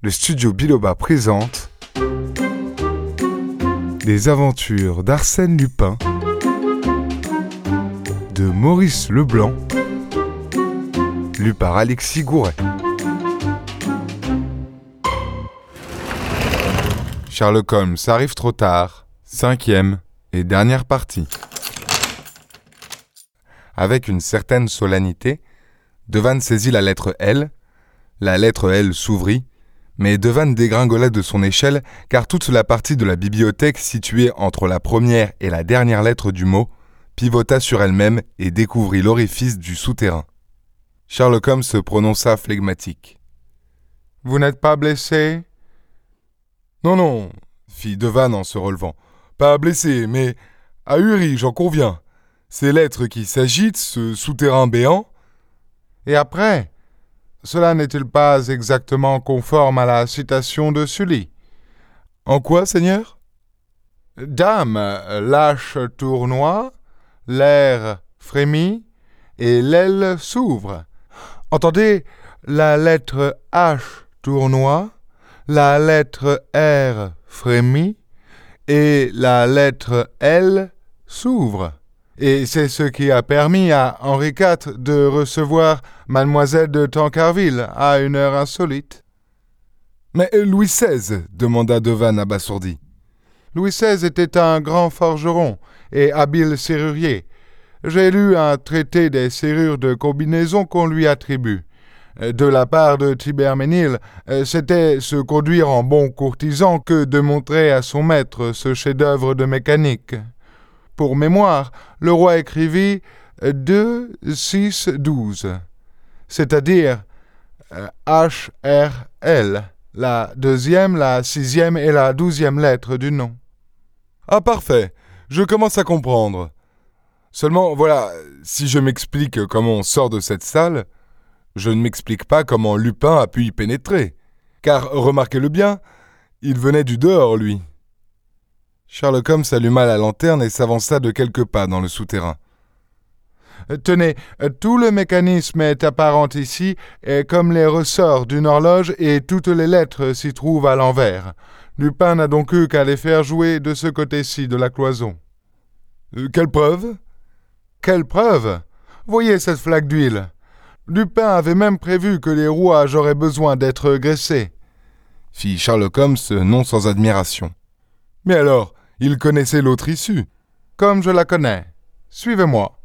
le studio Biloba présente Les aventures d'Arsène Lupin de Maurice Leblanc, lu par Alexis Gouret. Sherlock Holmes arrive trop tard, cinquième et dernière partie. Avec une certaine solennité, Devanne saisit la lettre L, la lettre L s'ouvrit, mais Devanne dégringola de son échelle car toute la partie de la bibliothèque située entre la première et la dernière lettre du mot pivota sur elle-même et découvrit l'orifice du souterrain. Sherlock Holmes se prononça flegmatique. Vous n'êtes pas blessé Non, non, fit Devanne en se relevant. Pas blessé, mais ahuri, j'en conviens. Ces lettres qui s'agitent, ce souterrain béant, et après, cela n'est-il pas exactement conforme à la citation de Sully? En quoi, Seigneur? Dame, lâche tournoie, l'air frémit, et l'aile s'ouvre. Entendez, la lettre H tournoie, la lettre R frémit, et la lettre L s'ouvre et c'est ce qui a permis à Henri IV de recevoir mademoiselle de Tancarville à une heure insolite. Mais Louis XVI demanda Devanne abasourdi. Louis XVI était un grand forgeron et habile serrurier. J'ai lu un traité des serrures de combinaison qu'on lui attribue. De la part de Tiberménil, c'était se conduire en bon courtisan que de montrer à son maître ce chef-d'œuvre de mécanique. Pour mémoire, le roi écrivit 2, 6, 12, c'est-à-dire H, R, L, la deuxième, la sixième et la douzième lettre du nom. Ah parfait, je commence à comprendre. Seulement, voilà, si je m'explique comment on sort de cette salle, je ne m'explique pas comment Lupin a pu y pénétrer. Car, remarquez-le bien, il venait du dehors, lui. Sherlock Holmes alluma la lanterne et s'avança de quelques pas dans le souterrain. Tenez, tout le mécanisme est apparent ici, et comme les ressorts d'une horloge, et toutes les lettres s'y trouvent à l'envers. Lupin n'a donc eu qu'à les faire jouer de ce côté-ci de la cloison. Euh, quelle preuve? Quelle preuve? Voyez cette flaque d'huile. Lupin avait même prévu que les rouages auraient besoin d'être graissés. Fit Sherlock Holmes non sans admiration. Mais alors, il connaissait l'autre issue. Comme je la connais. Suivez-moi.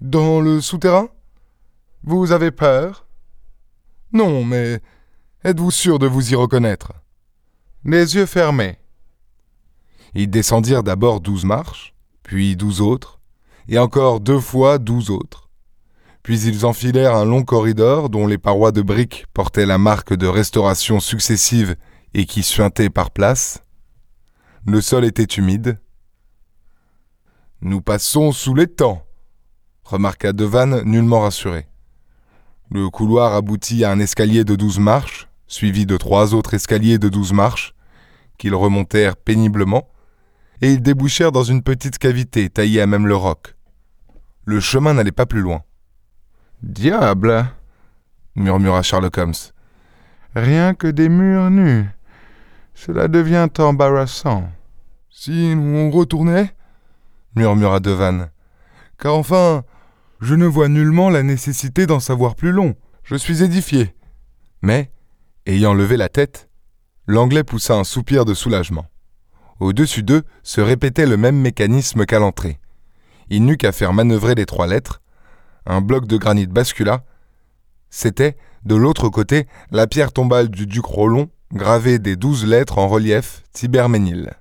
Dans le souterrain? Vous avez peur? Non, mais êtes-vous sûr de vous y reconnaître? Les yeux fermés. Ils descendirent d'abord douze marches, puis douze autres, et encore deux fois douze autres. Puis ils enfilèrent un long corridor dont les parois de briques portaient la marque de restauration successive et qui suintaient par places. Le sol était humide. Nous passons sous temps, remarqua Devanne nullement rassuré. Le couloir aboutit à un escalier de douze marches, suivi de trois autres escaliers de douze marches, qu'ils remontèrent péniblement, et ils débouchèrent dans une petite cavité taillée à même le roc. Le chemin n'allait pas plus loin. Diable murmura Sherlock Holmes. Rien que des murs nus. Cela devient embarrassant. Si on retournait murmura Devanne. Car enfin, je ne vois nullement la nécessité d'en savoir plus long. Je suis édifié. Mais, ayant levé la tête, l'Anglais poussa un soupir de soulagement. Au-dessus d'eux se répétait le même mécanisme qu'à l'entrée. Il n'eut qu'à faire manœuvrer les trois lettres. Un bloc de granit bascula. C'était, de l'autre côté, la pierre tombale du duc Rollon, gravée des douze lettres en relief Tiberménil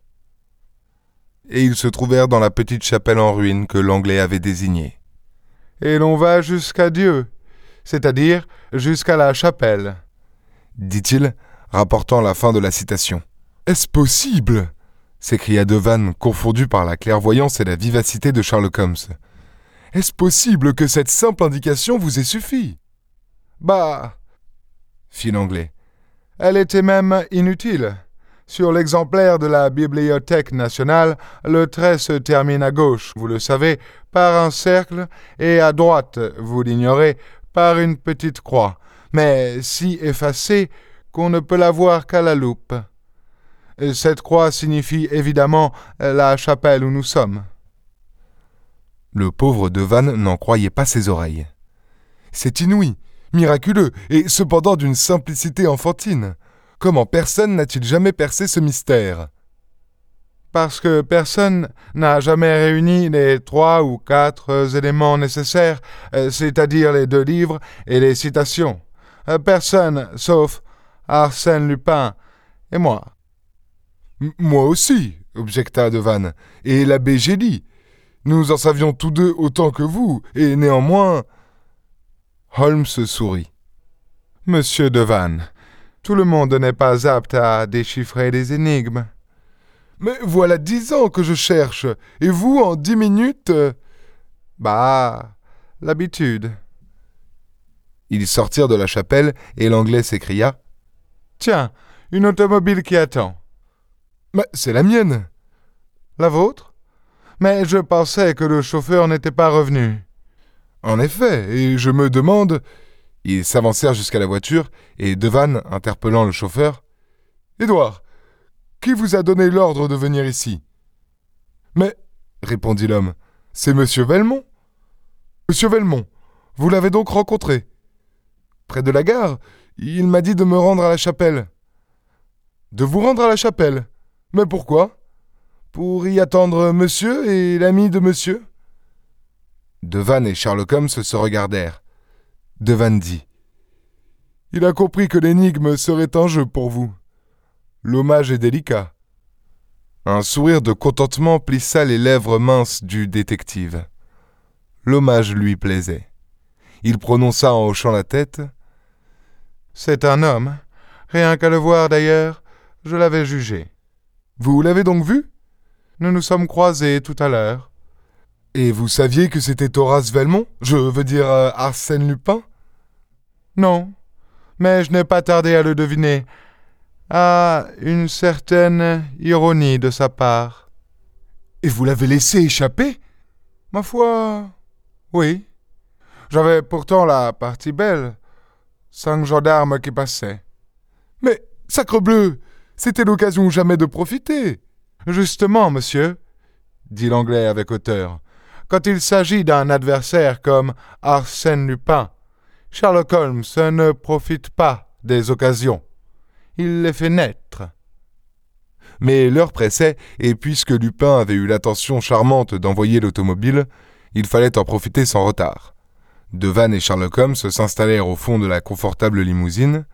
et ils se trouvèrent dans la petite chapelle en ruine que l'Anglais avait désignée. Et l'on va jusqu'à Dieu, c'est-à-dire jusqu'à la chapelle, dit-il, rapportant la fin de la citation. Est-ce possible? s'écria Devanne, confondu par la clairvoyance et la vivacité de Sherlock Holmes. Est-ce possible que cette simple indication vous ait suffi? Bah fit l'Anglais. Elle était même inutile. Sur l'exemplaire de la Bibliothèque nationale, le trait se termine à gauche, vous le savez, par un cercle, et à droite, vous l'ignorez, par une petite croix, mais si effacée qu'on ne peut la voir qu'à la loupe. Cette croix signifie évidemment la chapelle où nous sommes. Le pauvre Devanne n'en croyait pas ses oreilles. C'est inouï, miraculeux, et cependant d'une simplicité enfantine. Comment personne n'a-t-il jamais percé ce mystère? Parce que personne n'a jamais réuni les trois ou quatre éléments nécessaires, euh, c'est-à-dire les deux livres et les citations. Euh, personne, sauf Arsène Lupin et moi. moi aussi, objecta Devanne, et l'abbé Gély. Nous en savions tous deux autant que vous, et néanmoins. Holmes sourit. Monsieur Devanne, tout le monde n'est pas apte à déchiffrer des énigmes. Mais voilà dix ans que je cherche, et vous, en dix minutes. Bah, l'habitude. Ils sortirent de la chapelle, et l'anglais s'écria. Tiens, une automobile qui attend. Mais c'est la mienne. La vôtre? Mais je pensais que le chauffeur n'était pas revenu. En effet, et je me demande. Ils s'avancèrent jusqu'à la voiture, et Devanne, interpellant le chauffeur. Édouard, qui vous a donné l'ordre de venir ici Mais, répondit l'homme, c'est monsieur Velmont. Monsieur Velmont, vous l'avez donc rencontré Près de la gare, il m'a dit de me rendre à la chapelle. De vous rendre à la chapelle Mais pourquoi? Pour y attendre monsieur et l'ami de monsieur? Devanne et Sherlock Holmes se regardèrent. Devanne dit Il a compris que l'énigme serait un jeu pour vous. L'hommage est délicat. Un sourire de contentement plissa les lèvres minces du détective. L'hommage lui plaisait. Il prononça en hochant la tête C'est un homme. Rien qu'à le voir d'ailleurs, je l'avais jugé. Vous l'avez donc vu? Nous nous sommes croisés tout à l'heure. Et vous saviez que c'était Horace Velmont? Je veux dire euh, Arsène Lupin? Non, mais je n'ai pas tardé à le deviner. À une certaine ironie de sa part. Et vous l'avez laissé échapper? Ma foi, oui. J'avais pourtant la partie belle. Cinq gendarmes qui passaient. Mais, sacrebleu, c'était l'occasion jamais de profiter. Justement, monsieur, dit l'anglais avec hauteur, quand il s'agit d'un adversaire comme Arsène Lupin, Sherlock Holmes ne profite pas des occasions. Il les fait naître. Mais l'heure pressait, et puisque Lupin avait eu l'attention charmante d'envoyer l'automobile, il fallait en profiter sans retard. Devanne et Sherlock Holmes s'installèrent au fond de la confortable limousine.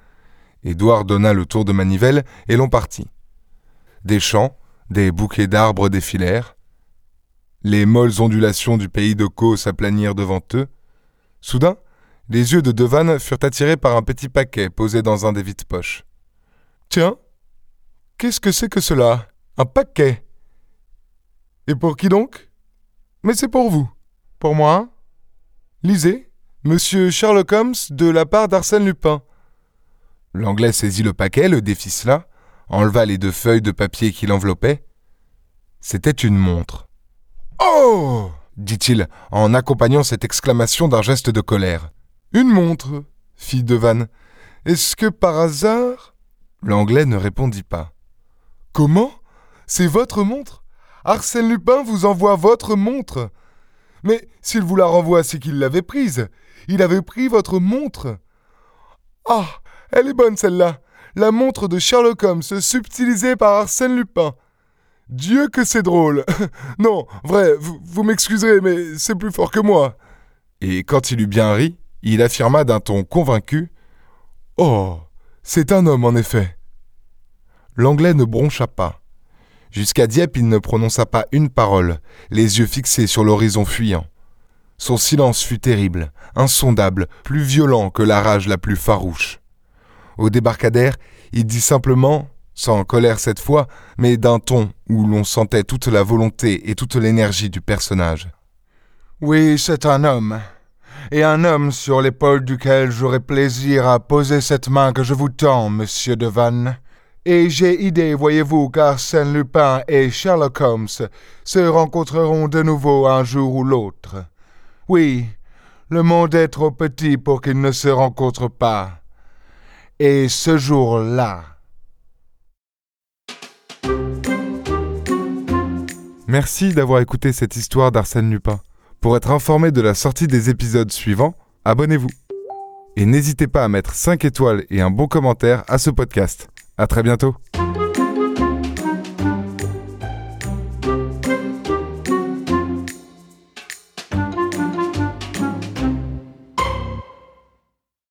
Édouard donna le tour de manivelle et l'on partit. Des champs, des bouquets d'arbres défilèrent. Les molles ondulations du pays de Caux s'aplanirent devant eux. Soudain, les yeux de Devanne furent attirés par un petit paquet posé dans un des vides-poches. Tiens, qu'est-ce que c'est que cela? Un paquet Et pour qui donc? Mais c'est pour vous. Pour moi? Lisez, Monsieur Sherlock Holmes de la part d'Arsène Lupin. L'anglais saisit le paquet, le déficela, enleva les deux feuilles de papier qui l'enveloppaient. C'était une montre. Oh dit-il en accompagnant cette exclamation d'un geste de colère. Une montre fit Devanne. Est-ce que par hasard? L'anglais ne répondit pas. Comment? C'est votre montre? Arsène Lupin vous envoie votre montre Mais s'il vous la renvoie, c'est qu'il l'avait prise. Il avait pris votre montre. Ah Elle est bonne celle-là la montre de Sherlock Holmes subtilisée par Arsène Lupin. Dieu que c'est drôle. non, vrai, vous, m'excuserez, mais c'est plus fort que moi. Et quand il eut bien ri, il affirma d'un ton convaincu Oh, c'est un homme en effet. L'anglais ne broncha pas. Jusqu'à Dieppe, il ne prononça pas une parole, les yeux fixés sur l'horizon fuyant. Son silence fut terrible, insondable, plus violent que la rage la plus farouche. Au débarcadère, il dit simplement, sans colère cette fois, mais d'un ton où l'on sentait toute la volonté et toute l'énergie du personnage. Oui, c'est un homme, et un homme sur l'épaule duquel j'aurai plaisir à poser cette main que je vous tends, monsieur Devanne. Et j'ai idée, voyez-vous, qu'Arsène Lupin et Sherlock Holmes se rencontreront de nouveau un jour ou l'autre. Oui, le monde est trop petit pour qu'ils ne se rencontrent pas Et ce jour-là. Merci d'avoir écouté cette histoire d'Arsène Lupin. Pour être informé de la sortie des épisodes suivants, abonnez-vous. Et n'hésitez pas à mettre 5 étoiles et un bon commentaire à ce podcast. À très bientôt.